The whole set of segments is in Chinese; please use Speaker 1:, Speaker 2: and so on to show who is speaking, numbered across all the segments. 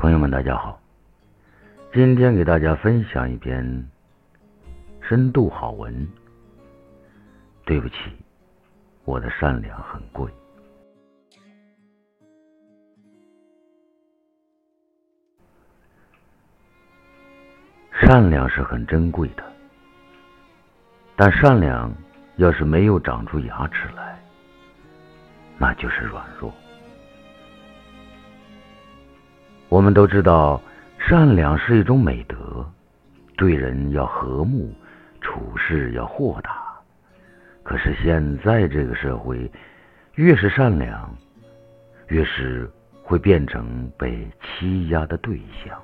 Speaker 1: 朋友们，大家好！今天给大家分享一篇深度好文。对不起，我的善良很贵。善良是很珍贵的，但善良要是没有长出牙齿来，那就是软弱。我们都知道，善良是一种美德，对人要和睦，处事要豁达。可是现在这个社会，越是善良，越是会变成被欺压的对象。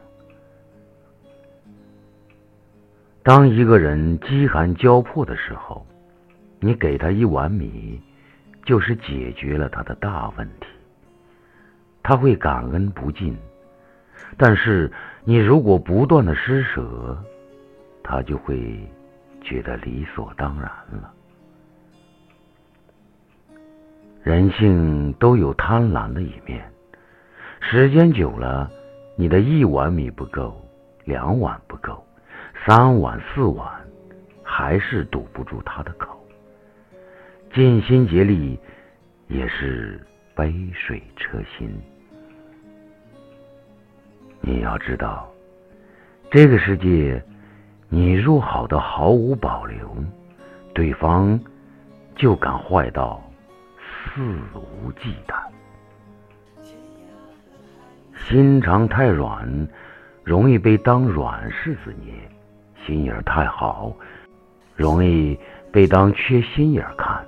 Speaker 1: 当一个人饥寒交迫的时候，你给他一碗米，就是解决了他的大问题，他会感恩不尽。但是，你如果不断的施舍，他就会觉得理所当然了。人性都有贪婪的一面，时间久了，你的一碗米不够，两碗不够，三碗四碗，还是堵不住他的口。尽心竭力，也是杯水车薪。你要知道，这个世界，你若好的毫无保留，对方就敢坏到肆无忌惮。心肠太软，容易被当软柿子捏；心眼太好，容易被当缺心眼看。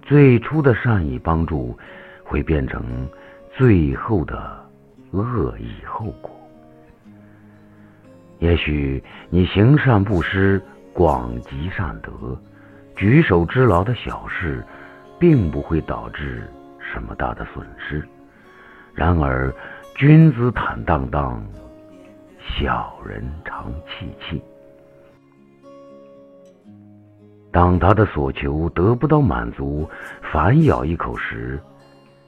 Speaker 1: 最初的善意帮助，会变成最后的。恶意后果。也许你行善布施、广积善德、举手之劳的小事，并不会导致什么大的损失。然而，君子坦荡荡，小人常戚戚。当他的所求得不到满足，反咬一口时，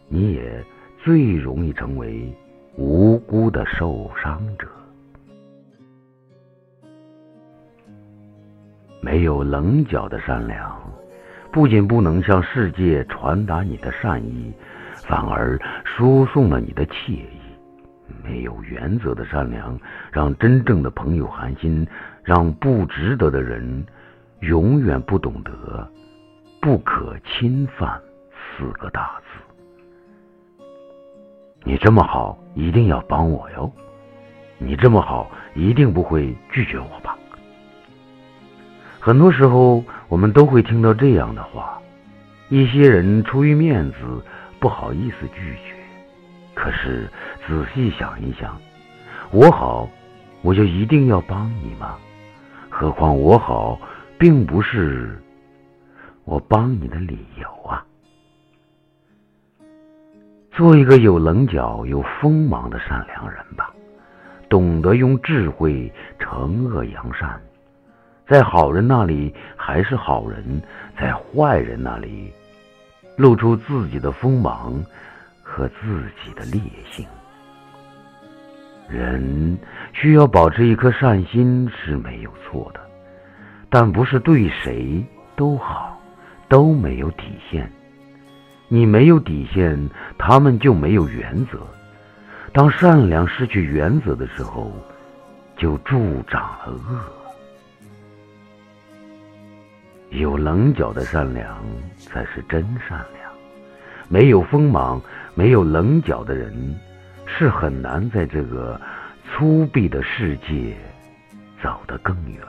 Speaker 1: 你也最容易成为。无辜的受伤者，没有棱角的善良，不仅不能向世界传达你的善意，反而输送了你的惬意。没有原则的善良，让真正的朋友寒心，让不值得的人永远不懂得“不可侵犯”四个大字。你这么好，一定要帮我哟！你这么好，一定不会拒绝我吧？很多时候，我们都会听到这样的话：一些人出于面子，不好意思拒绝。可是仔细想一想，我好，我就一定要帮你吗？何况我好，并不是我帮你的理由啊！做一个有棱角、有锋芒的善良人吧，懂得用智慧惩恶扬善，在好人那里还是好人，在坏人那里露出自己的锋芒和自己的烈性。人需要保持一颗善心是没有错的，但不是对谁都好，都没有底线。你没有底线，他们就没有原则。当善良失去原则的时候，就助长了恶。有棱角的善良才是真善良。没有锋芒、没有棱角的人，是很难在这个粗鄙的世界走得更远。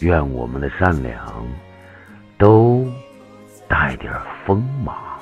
Speaker 1: 愿我们的善良都。带点锋芒。